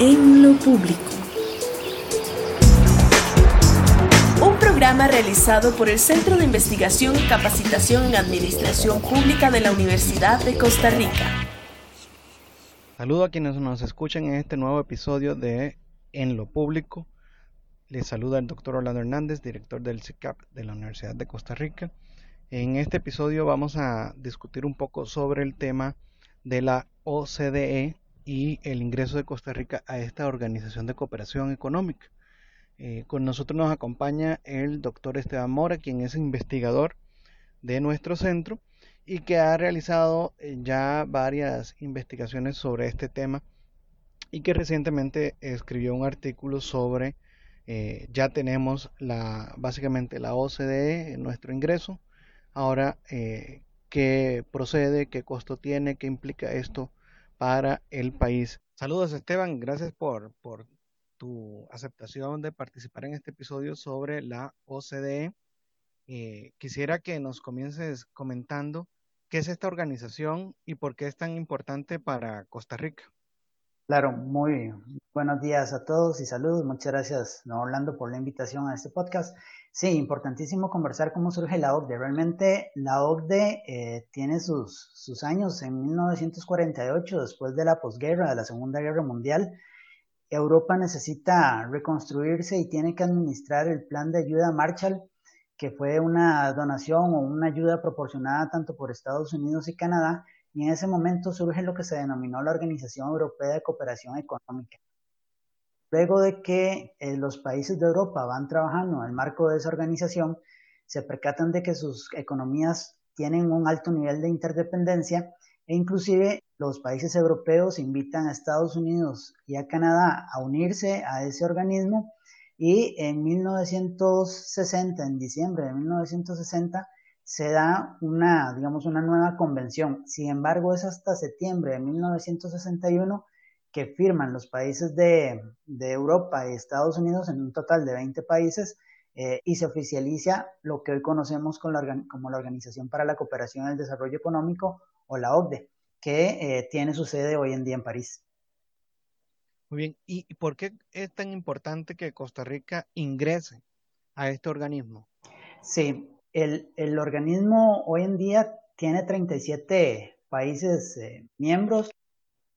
En lo público. Un programa realizado por el Centro de Investigación y Capacitación en Administración Pública de la Universidad de Costa Rica. Saludo a quienes nos escuchan en este nuevo episodio de En lo público. Les saluda el doctor Orlando Hernández, director del CICAP de la Universidad de Costa Rica. En este episodio vamos a discutir un poco sobre el tema de la OCDE y el ingreso de Costa Rica a esta organización de cooperación económica. Eh, con nosotros nos acompaña el doctor Esteban Mora, quien es investigador de nuestro centro y que ha realizado eh, ya varias investigaciones sobre este tema y que recientemente escribió un artículo sobre eh, ya tenemos la básicamente la OCDE en nuestro ingreso ahora qué procede qué costo tiene qué implica esto para el país. Saludos Esteban, gracias por, por tu aceptación de participar en este episodio sobre la OCDE. Eh, quisiera que nos comiences comentando qué es esta organización y por qué es tan importante para Costa Rica. Claro, muy buenos días a todos y saludos. Muchas gracias, no Orlando, por la invitación a este podcast. Sí, importantísimo conversar cómo surge la OCDE. Realmente la OCDE eh, tiene sus, sus años en 1948, después de la posguerra, de la Segunda Guerra Mundial. Europa necesita reconstruirse y tiene que administrar el plan de ayuda Marshall, que fue una donación o una ayuda proporcionada tanto por Estados Unidos y Canadá y en ese momento surge lo que se denominó la Organización Europea de Cooperación Económica. Luego de que eh, los países de Europa van trabajando en el marco de esa organización, se percatan de que sus economías tienen un alto nivel de interdependencia e inclusive los países europeos invitan a Estados Unidos y a Canadá a unirse a ese organismo y en 1960, en diciembre de 1960, se da una, digamos, una nueva convención. Sin embargo, es hasta septiembre de 1961 que firman los países de, Europa y Estados Unidos en un total de 20 países eh, y se oficializa lo que hoy conocemos como la Organización para la Cooperación y el Desarrollo Económico o la OCDE, que eh, tiene su sede hoy en día en París. Muy bien, ¿y por qué es tan importante que Costa Rica ingrese a este organismo? Sí, el, organismo hoy en día tiene 37 países eh, miembros.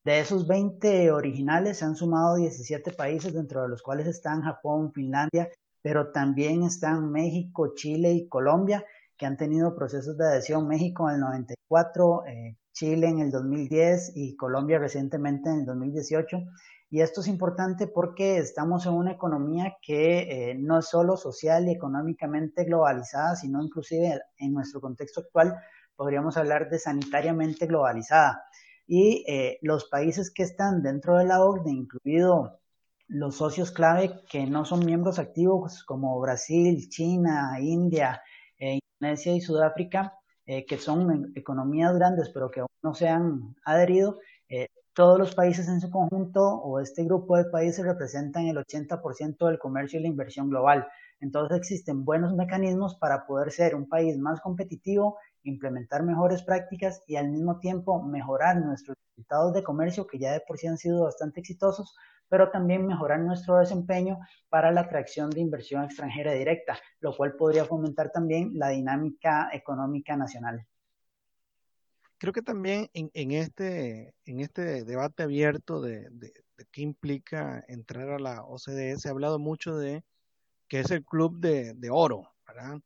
De esos 20 originales se han sumado 17 países, dentro de los cuales están Japón, Finlandia, pero también están México, Chile y Colombia, que han tenido procesos de adhesión. México en el 94, eh, Chile en el 2010 y Colombia recientemente en el 2018. Y esto es importante porque estamos en una economía que eh, no es solo social y económicamente globalizada, sino inclusive en nuestro contexto actual podríamos hablar de sanitariamente globalizada. Y eh, los países que están dentro de la OCDE, incluido los socios clave que no son miembros activos como Brasil, China, India, eh, Indonesia y Sudáfrica, que son economías grandes pero que aún no se han adherido, todos los países en su conjunto o este grupo de países representan el 80% del comercio y la inversión global. Entonces existen buenos mecanismos para poder ser un país más competitivo, implementar mejores prácticas y al mismo tiempo mejorar nuestros resultados de comercio que ya de por sí han sido bastante exitosos, pero también mejorar nuestro desempeño para la atracción de inversión extranjera directa, lo cual podría fomentar también la dinámica económica nacional. Creo que también en, este, en este debate abierto de, qué implica entrar a la OCDE se ha hablado mucho de que es el club de, oro, ¿verdad?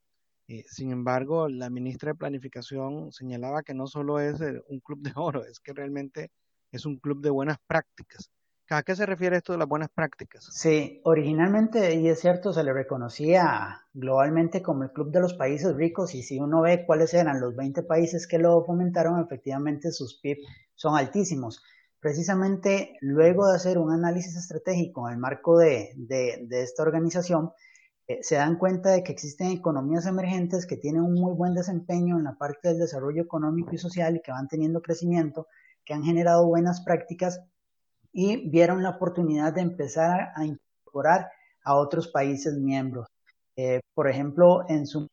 Eh, sin embargo, la ministra de Planificación señalaba que no solo es un club de oro, es que realmente es un club de buenas prácticas. ¿A qué se refiere esto de las buenas prácticas? Sí, originalmente, y es cierto, se le reconocía globalmente como el Club de los Países Ricos y si uno ve cuáles eran los 20 países que lo fomentaron, efectivamente sus PIB son altísimos. Precisamente luego de hacer un análisis estratégico en el marco de, esta organización, eh, se dan cuenta de que existen economías emergentes que tienen un muy buen desempeño en la parte del desarrollo económico y social y que van teniendo crecimiento, que han generado buenas prácticas y vieron la oportunidad de empezar a incorporar a otros países miembros. Eh, por ejemplo, en su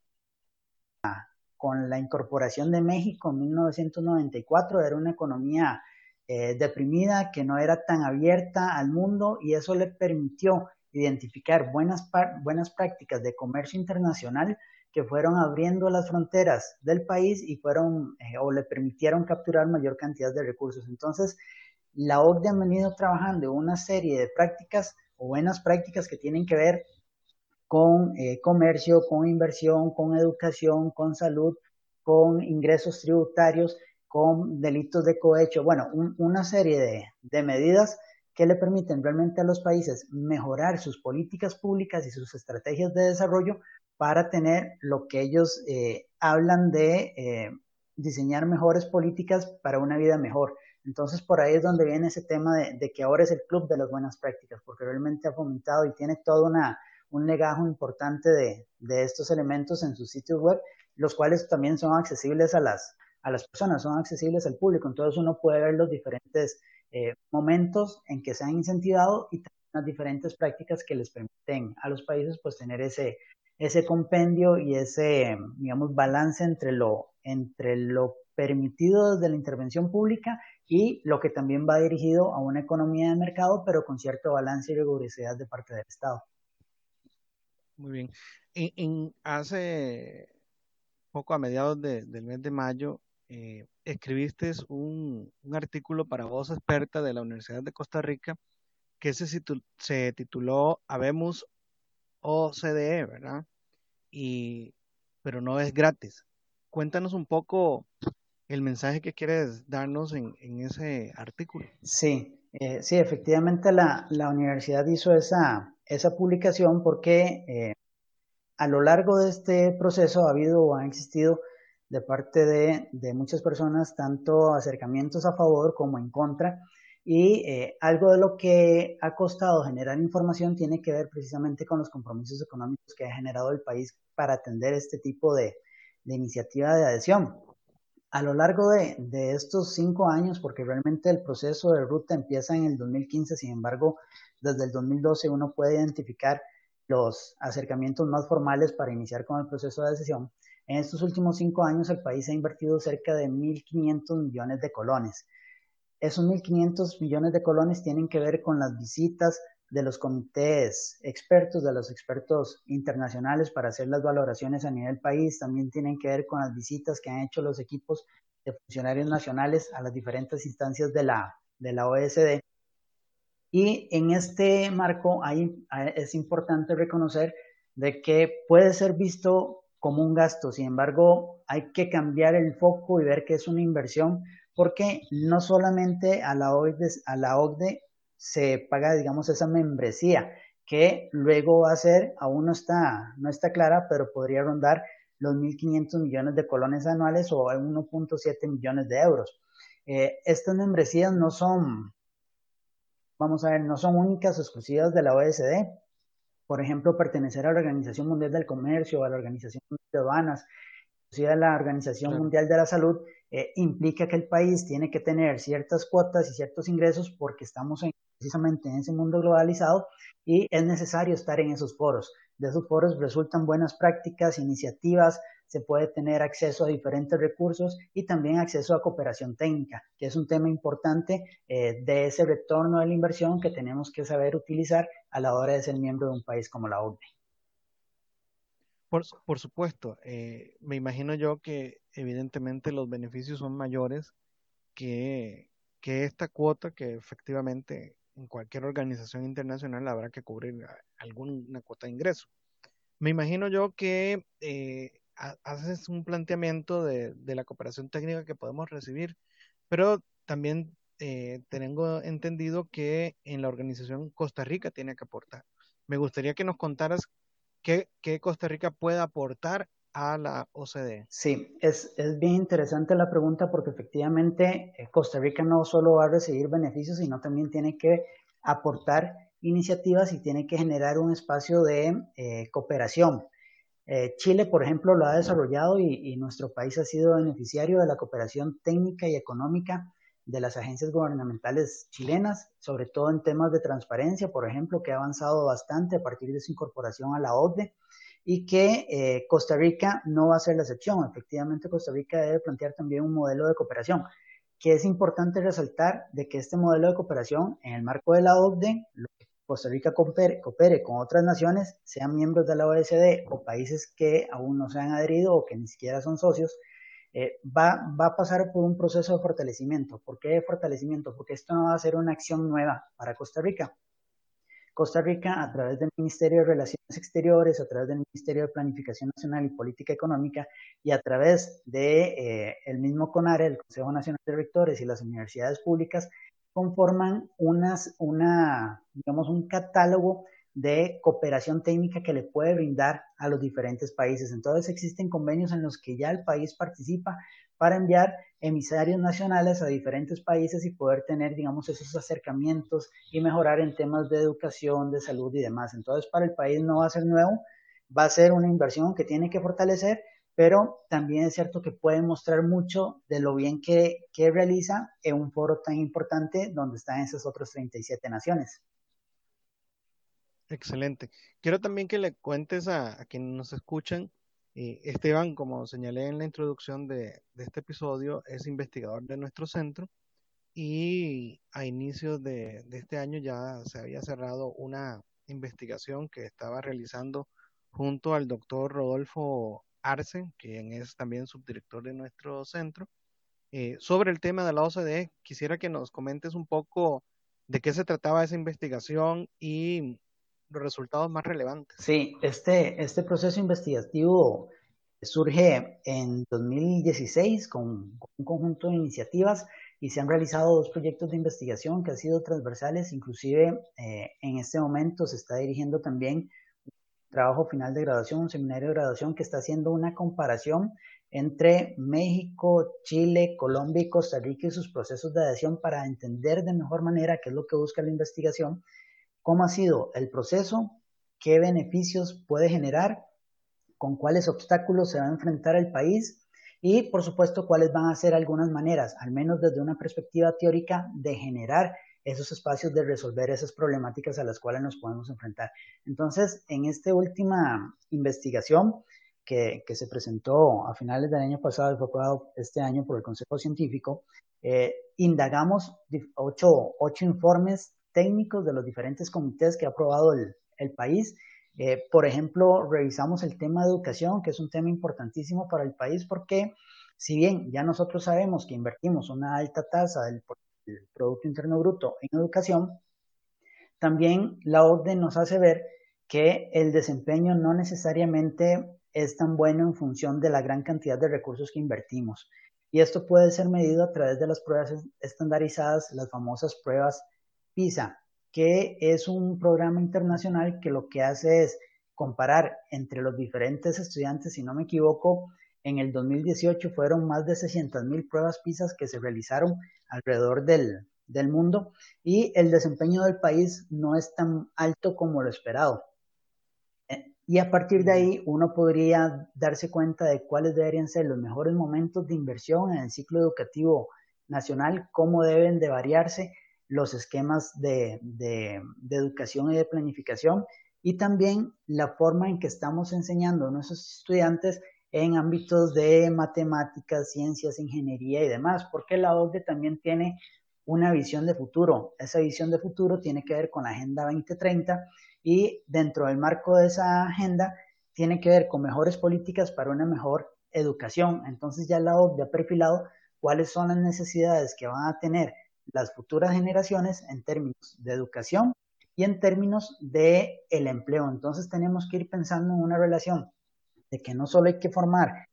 con la incorporación de México en 1994 era una economía eh, deprimida, que no era tan abierta al mundo y eso le permitió identificar buenas, buenas prácticas de comercio internacional que fueron abriendo las fronteras del país y fueron eh, o le permitieron capturar mayor cantidad de recursos. Entonces, la OCDE ha venido trabajando una serie de prácticas o buenas prácticas que tienen que ver con eh, comercio, con inversión, con educación, con salud, con ingresos tributarios, con delitos de cohecho, bueno, una serie de, de medidas que le permiten realmente a los países mejorar sus políticas públicas y sus estrategias de desarrollo para tener lo que ellos eh, hablan de eh, diseñar mejores políticas para una vida mejor. Entonces, por ahí es donde viene ese tema de, que ahora es el club de las buenas prácticas, porque realmente ha fomentado y tiene todo una, un legajo importante de, estos elementos en sus sitios web, los cuales también son accesibles a las, a las personas, son accesibles al público. Entonces, uno puede ver los diferentes eh, momentos en que se han incentivado y las diferentes prácticas que les permiten a los países pues tener ese, ese compendio y ese, digamos, balance entre lo, entre lo permitido desde la intervención pública y lo que también va dirigido a una economía de mercado, pero con cierto balance y rigurosidad de parte del Estado. Muy bien. En, hace poco, a mediados del mes de mayo, eh, escribiste un, un, artículo para voz experta de la Universidad de Costa Rica que se, se tituló Habemos OCDE, ¿verdad? Y, pero no es gratis. Cuéntanos un poco el mensaje que quieres darnos en, ese artículo. Sí, eh, sí, efectivamente la, la, universidad hizo esa, esa publicación porque eh, a lo largo de este proceso ha habido o ha existido de parte de, de muchas personas tanto acercamientos a favor como en contra y eh, algo de lo que ha costado generar información tiene que ver precisamente con los compromisos económicos que ha generado el país para atender este tipo de, iniciativa de adhesión. A lo largo de, estos cinco años, porque realmente el proceso de ruta empieza en el 2015, sin embargo, desde el 2012 uno puede identificar los acercamientos más formales para iniciar con el proceso de adhesión. En estos últimos cinco años el país ha invertido cerca de 1.500 millones de colones esos 1.500 millones de colones tienen que ver con las visitas de los comités expertos, de los expertos internacionales para hacer las valoraciones a nivel país, también tienen que ver con las visitas que han hecho los equipos de funcionarios nacionales a las diferentes instancias de la, de la OSD. Y en este marco hay, es importante reconocer de que puede ser visto como un gasto, sin embargo hay que cambiar el foco y ver que es una inversión porque no solamente a la OCDE, a la se paga, digamos, esa membresía, que luego va a ser, aún no está, no está clara, pero podría rondar los 1.500 millones de colones anuales o 1.7 millones de euros. Eh, estas membresías no son, vamos a ver, no son únicas o exclusivas de la OSD. Por ejemplo, pertenecer a la Organización Mundial del Comercio, a la Organización Mundial de Aduanas, a la Organización Mundial de la Salud, eh, implica que el país tiene que tener ciertas cuotas y ciertos ingresos porque estamos precisamente en ese mundo globalizado y es necesario estar en esos foros. De esos foros resultan buenas prácticas, iniciativas, se puede tener acceso a diferentes recursos y también acceso a cooperación técnica, que es un tema importante eh, de ese retorno de la inversión que tenemos que saber utilizar a la hora de ser miembro de un país como la OCDE. Por, supuesto, eh, me imagino yo que evidentemente los beneficios son mayores que, que esta cuota que efectivamente en cualquier organización internacional habrá que cubrir alguna cuota de ingreso. Me imagino yo que eh, haces un planteamiento de, de, la cooperación técnica que podemos recibir, pero también eh, tengo entendido que en la organización Costa Rica tiene que aportar. Me gustaría que nos contaras ¿Qué, Costa Rica puede aportar a la OCDE? Sí, es, es, bien interesante la pregunta porque efectivamente eh, Costa Rica no solo va a recibir beneficios, sino también tiene que aportar iniciativas y tiene que generar un espacio de eh, cooperación. Eh, Chile, por ejemplo, lo ha desarrollado y, y, nuestro país ha sido beneficiario de la cooperación técnica y económica de las agencias gubernamentales chilenas, sobre todo en temas de transparencia, por ejemplo, que ha avanzado bastante a partir de su incorporación a la OCDE y que eh, Costa Rica no va a ser la excepción. Efectivamente, Costa Rica debe plantear también un modelo de cooperación. que es importante resaltar de que este modelo de cooperación en el marco de la OCDE, lo que Costa Rica coopere, con otras naciones, sean miembros de la OSD o países que aún no se han adherido o que ni siquiera son socios, eh, va, va, a pasar por un proceso de fortalecimiento. ¿Por qué de fortalecimiento? Porque esto no va a ser una acción nueva para Costa Rica. Costa Rica, a través del Ministerio de Relaciones Exteriores, a través del Ministerio de Planificación Nacional y Política Económica y a través de eh, mismo CONARE, el Consejo Nacional de Rectores y las universidades públicas, conforman unas, una, digamos, un catálogo de cooperación técnica que le puede brindar a los diferentes países. Entonces existen convenios en los que ya el país participa para enviar emisarios nacionales a diferentes países y poder tener, digamos, esos acercamientos y mejorar en temas de educación, de salud y demás. Entonces, para el país no va a ser nuevo, va a ser una inversión que tiene que fortalecer, pero también es cierto que puede mostrar mucho de lo bien que, que realiza en un foro tan importante donde están esas otras 37 naciones. Excelente. Quiero también que le cuentes a, a quienes nos escuchan Esteban, como señalé en la introducción de, este episodio, es investigador de nuestro centro y a inicios de, este año ya se había cerrado una investigación que estaba realizando junto al doctor Rodolfo Arce, quien es también subdirector de nuestro centro, eh, sobre el tema de la OCDE. Quisiera que nos comentes un poco de qué se trataba esa investigación y los resultados más relevantes. Sí, este, este proceso investigativo surge en 2016 con, un conjunto de iniciativas y se han realizado dos proyectos de investigación que han sido transversales, inclusive eh, en este momento se está dirigiendo también un trabajo final de graduación, un seminario de graduación que está haciendo una comparación entre México, Chile, Colombia y Costa Rica y sus procesos de adhesión para entender de mejor manera qué es lo que busca la investigación cómo ha sido el proceso, qué beneficios puede generar, con cuáles obstáculos se va a enfrentar el país y, por supuesto, cuáles van a ser algunas maneras, al menos desde una perspectiva teórica, de generar esos espacios de resolver esas problemáticas a las cuales nos podemos enfrentar. Entonces, en esta última investigación que, se presentó a finales del año pasado y fue aprobado este año por el Consejo Científico, eh, indagamos ocho, ocho informes técnicos de los diferentes comités que ha aprobado el, país. Eh, por ejemplo, revisamos el tema de educación, que es un tema importantísimo para el país porque si bien ya nosotros sabemos que invertimos una alta tasa del, Producto Interno Bruto en educación, también la OCDE nos hace ver que el desempeño no necesariamente es tan bueno en función de la gran cantidad de recursos que invertimos. Y esto puede ser medido a través de las pruebas estandarizadas, las famosas pruebas PISA, que es un programa internacional que lo que hace es comparar entre los diferentes estudiantes, si no me equivoco, en el 2018 fueron más de 600 mil pruebas PISA que se realizaron alrededor del, del mundo y el desempeño del país no es tan alto como lo esperado. Eh, y a partir de ahí uno podría darse cuenta de cuáles deberían ser los mejores momentos de inversión en el ciclo educativo nacional, cómo deben de variarse los esquemas de, educación y de planificación y también la forma en que estamos enseñando a nuestros estudiantes en ámbitos de matemáticas, ciencias, ingeniería y demás, porque la OCDE también tiene una visión de futuro. Esa visión de futuro tiene que ver con la Agenda 2030 y dentro del marco de esa agenda tiene que ver con mejores políticas para una mejor educación. Entonces ya la OCDE ha perfilado cuáles son las necesidades que van a tener las futuras generaciones en términos de educación y en términos de el empleo. Entonces tenemos que ir pensando en una relación de que no solo hay que formar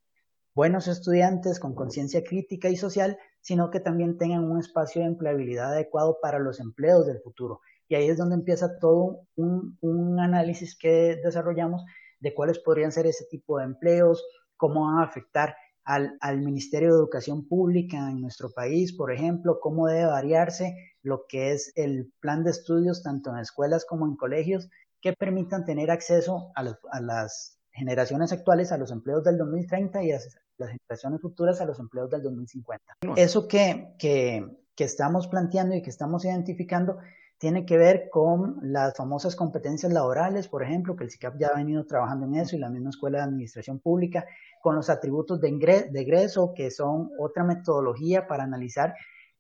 buenos estudiantes con conciencia crítica y social, sino que también tengan un espacio de empleabilidad adecuado para los empleos del futuro. Y ahí es donde empieza todo un, análisis que desarrollamos de cuáles podrían ser ese tipo de empleos, cómo van a afectar al, Ministerio de Educación Pública en nuestro país, por ejemplo, cómo debe variarse lo que es el plan de estudios tanto en escuelas como en colegios que permitan tener acceso a, las generaciones actuales a los empleos del 2030 y a las generaciones futuras a los empleos del 2050. Eso que, que, que estamos planteando y que estamos identificando tiene que ver con las famosas competencias laborales, por ejemplo, que el CICAP ya ha venido trabajando en eso y la misma Escuela de Administración Pública, con los atributos de, egreso, que son otra metodología para analizar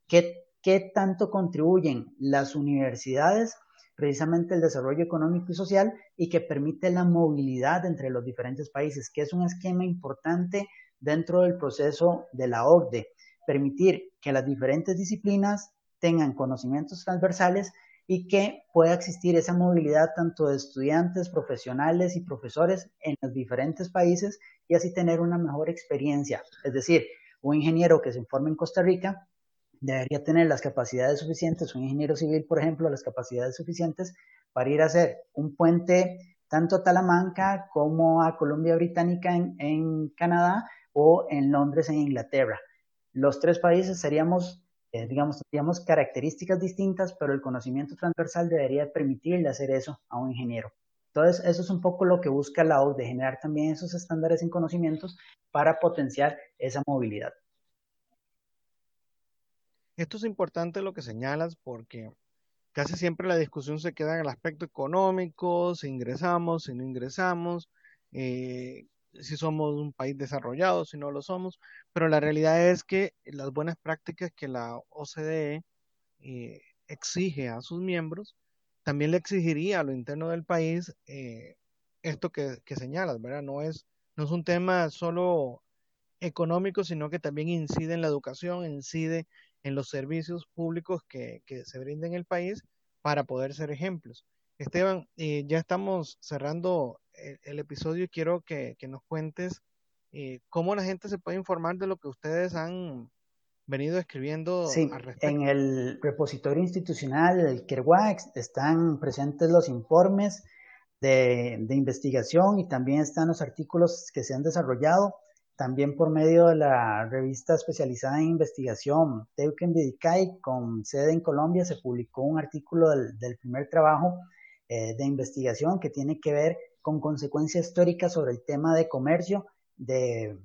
qué, qué tanto contribuyen las universidades precisamente el desarrollo económico y social y que permite la movilidad entre los diferentes países, que es un esquema importante dentro del proceso de la OCDE, permitir que las diferentes disciplinas tengan conocimientos transversales y que pueda existir esa movilidad tanto de estudiantes, profesionales y profesores en los diferentes países y así tener una mejor experiencia. Es decir, un ingeniero que se informe en Costa Rica debería tener las capacidades suficientes, un ingeniero civil, por ejemplo, las capacidades suficientes para ir a hacer un puente tanto a Talamanca como a Columbia Británica en, Canadá o en Londres en Inglaterra. Los tres países seríamos, eh, digamos, tendríamos características distintas, pero el conocimiento transversal debería permitirle hacer eso a un ingeniero. Entonces, eso es un poco lo que busca la de generar también esos estándares en conocimientos para potenciar esa movilidad. Esto es importante lo que señalas porque casi siempre la discusión se queda en el aspecto económico, si ingresamos, si no ingresamos, eh, si somos un país desarrollado, si no lo somos, pero la realidad es que las buenas prácticas que la OCDE eh, exige a sus miembros, también le exigiría a lo interno del país eh, esto que, que, señalas, ¿verdad? No es, no es un tema solo económico, sino que también incide en la educación, incide en los servicios públicos que, se brinda en el país para poder ser ejemplos. Esteban, eh, ya estamos cerrando el, episodio y quiero que, nos cuentes eh, cómo la gente se puede informar de lo que ustedes han venido escribiendo sí, En el repositorio institucional, KERWAX, están presentes los informes de, de investigación y también están los artículos que se han desarrollado. También por medio de la revista especializada en investigación Teuken Vidicay, con sede en Colombia, se publicó un artículo del, primer trabajo eh, de investigación que tiene que ver con consecuencias históricas sobre el tema de comercio de,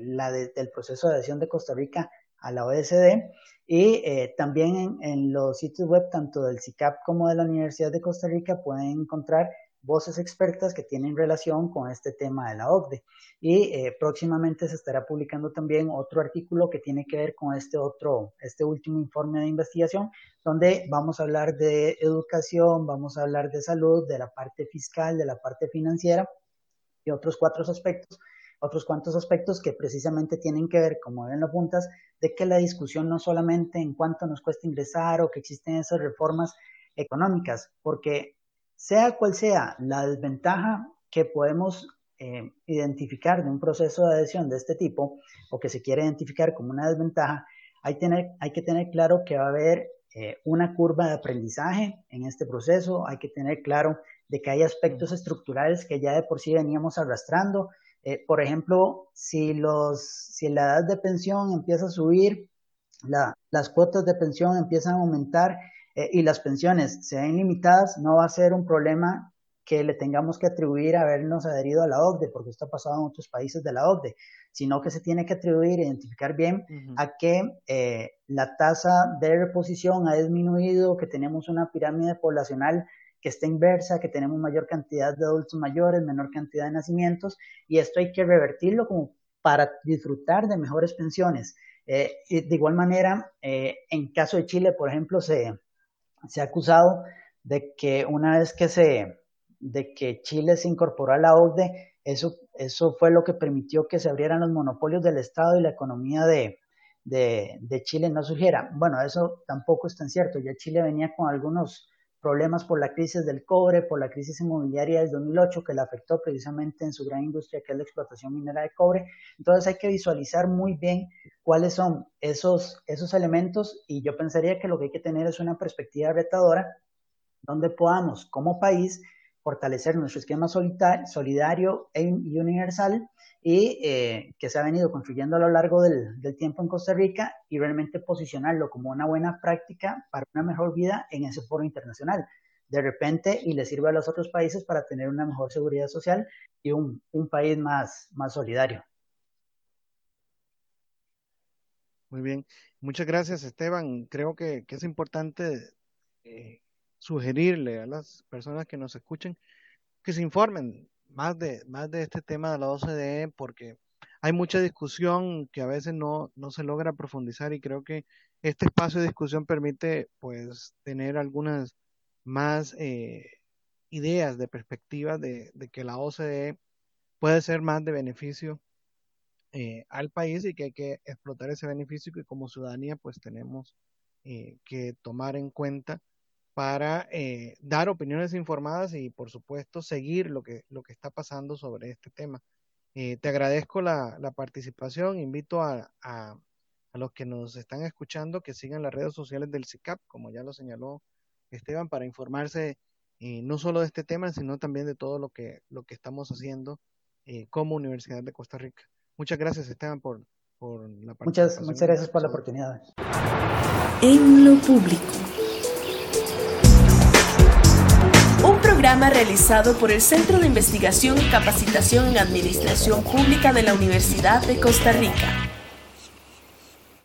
la del proceso de adhesión de Costa Rica a la OSD y eh, también en, en, los sitios web tanto del CICAP como de la Universidad de Costa Rica pueden encontrar voces expertas que tienen relación con este tema de la OCDE. Y eh, próximamente se estará publicando también otro artículo que tiene que ver con este otro, este último informe de investigación, donde vamos a hablar de educación, vamos a hablar de salud, de la parte fiscal, de la parte financiera y otros cuatro aspectos otros cuantos aspectos que precisamente tienen que ver, como ven las puntas, de que la discusión no solamente en cuánto nos cuesta ingresar o que existen esas reformas económicas, porque sea cual sea la desventaja que podemos eh, identificar de un proceso de adhesión de este tipo o que se quiere identificar como una desventaja, hay, que tener claro que va a haber eh, una curva de aprendizaje en este proceso, hay que tener claro de que hay aspectos estructurales que ya de por sí veníamos arrastrando. Eh, por ejemplo, si, los, si la edad de pensión empieza a subir, las cuotas de pensión empiezan a aumentar eh, y las pensiones se ven limitadas, no va a ser un problema que le tengamos que atribuir a habernos adherido a la OCDE, porque esto ha pasado en otros países de la OCDE, sino que se tiene que atribuir, identificar bien a que eh, la tasa de reposición ha disminuido, que tenemos una pirámide poblacional que está inversa, que tenemos mayor cantidad de adultos mayores, menor cantidad de nacimientos, y esto hay que revertirlo como para disfrutar de mejores pensiones. Eh, de igual manera, en caso de Chile, por ejemplo, se, se ha acusado de que una vez que se de que Chile se incorporó a la OCDE, eso, eso fue lo que permitió que se abrieran los monopolios del Estado y la economía de, de, de Chile no surgiera. Bueno, eso tampoco es tan cierto. Ya Chile venía con algunos problemas por la crisis del cobre, por la crisis inmobiliaria del 2008 que le afectó precisamente en su gran industria que es la explotación minera de cobre. Entonces hay que visualizar muy bien cuáles son esos, esos elementos y yo pensaría que lo que hay que tener es una perspectiva retadora donde podamos como país fortalecer nuestro esquema solidario e y universal y eh, que se ha venido construyendo a lo largo del, tiempo en Costa Rica y realmente posicionarlo como una buena práctica para una mejor vida en ese foro internacional. De repente, y le sirve a los otros países para tener una mejor seguridad social y un, país más, más solidario. Muy bien, muchas gracias Esteban. Creo que, es importante eh, sugerirle a las personas que nos escuchen que se informen más de, más de este tema de la OCDE porque hay mucha discusión que a veces no, no se logra profundizar y creo que este espacio de discusión permite pues tener algunas más eh, ideas de perspectiva de, que la OCDE puede ser más de beneficio eh, al país y que hay que explotar ese beneficio y que como ciudadanía pues tenemos eh, que tomar en cuenta para dar opiniones informadas y por supuesto seguir lo que, lo que está pasando sobre este tema. te agradezco la, participación, invito a, a, a los que nos están escuchando que sigan las redes sociales del CICAP, como ya lo señaló Esteban, para informarse eh, no solo de este tema, sino también de todo lo que, lo que estamos haciendo eh, como Universidad de Costa Rica. Muchas gracias, Esteban, por, por la participación. Muchas, muchas gracias por la oportunidad. En lo público. Programa realizado por el Centro de Investigación y Capacitación en Administración Pública de la Universidad de Costa Rica.